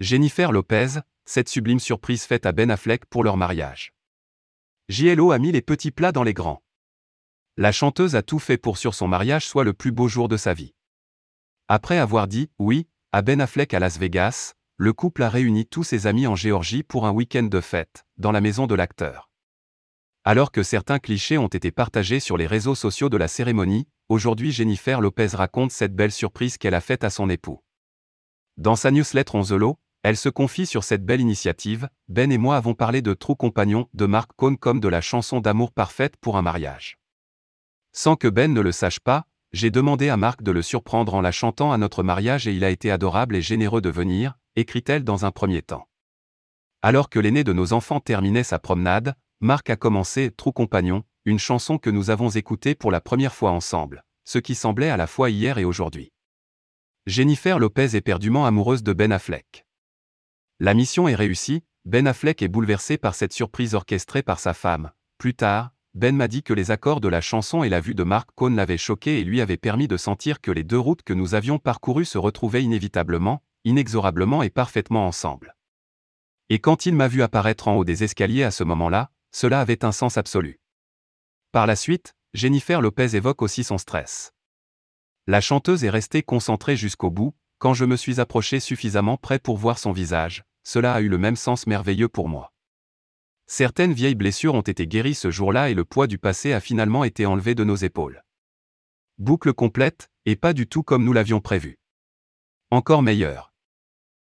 Jennifer Lopez, cette sublime surprise faite à Ben Affleck pour leur mariage. JLO a mis les petits plats dans les grands. La chanteuse a tout fait pour sur son mariage soit le plus beau jour de sa vie. Après avoir dit oui à Ben Affleck à Las Vegas, le couple a réuni tous ses amis en Géorgie pour un week-end de fête, dans la maison de l'acteur. Alors que certains clichés ont été partagés sur les réseaux sociaux de la cérémonie, aujourd'hui Jennifer Lopez raconte cette belle surprise qu'elle a faite à son époux. Dans sa newsletter Onzelo, elle se confie sur cette belle initiative. Ben et moi avons parlé de True Compagnon de Mark Cohn comme de la chanson d'amour parfaite pour un mariage. Sans que Ben ne le sache pas, j'ai demandé à Marc de le surprendre en la chantant à notre mariage et il a été adorable et généreux de venir, écrit-elle dans un premier temps. Alors que l'aîné de nos enfants terminait sa promenade, Marc a commencé True Compagnon, une chanson que nous avons écoutée pour la première fois ensemble, ce qui semblait à la fois hier et aujourd'hui. Jennifer Lopez est perdument amoureuse de Ben Affleck. La mission est réussie, Ben Affleck est bouleversé par cette surprise orchestrée par sa femme. Plus tard, Ben m'a dit que les accords de la chanson et la vue de Mark Cohn l'avaient choqué et lui avaient permis de sentir que les deux routes que nous avions parcourues se retrouvaient inévitablement, inexorablement et parfaitement ensemble. Et quand il m'a vu apparaître en haut des escaliers à ce moment-là, cela avait un sens absolu. Par la suite, Jennifer Lopez évoque aussi son stress. La chanteuse est restée concentrée jusqu'au bout, quand je me suis approché suffisamment près pour voir son visage, cela a eu le même sens merveilleux pour moi. Certaines vieilles blessures ont été guéries ce jour-là et le poids du passé a finalement été enlevé de nos épaules. Boucle complète, et pas du tout comme nous l'avions prévu. Encore meilleur.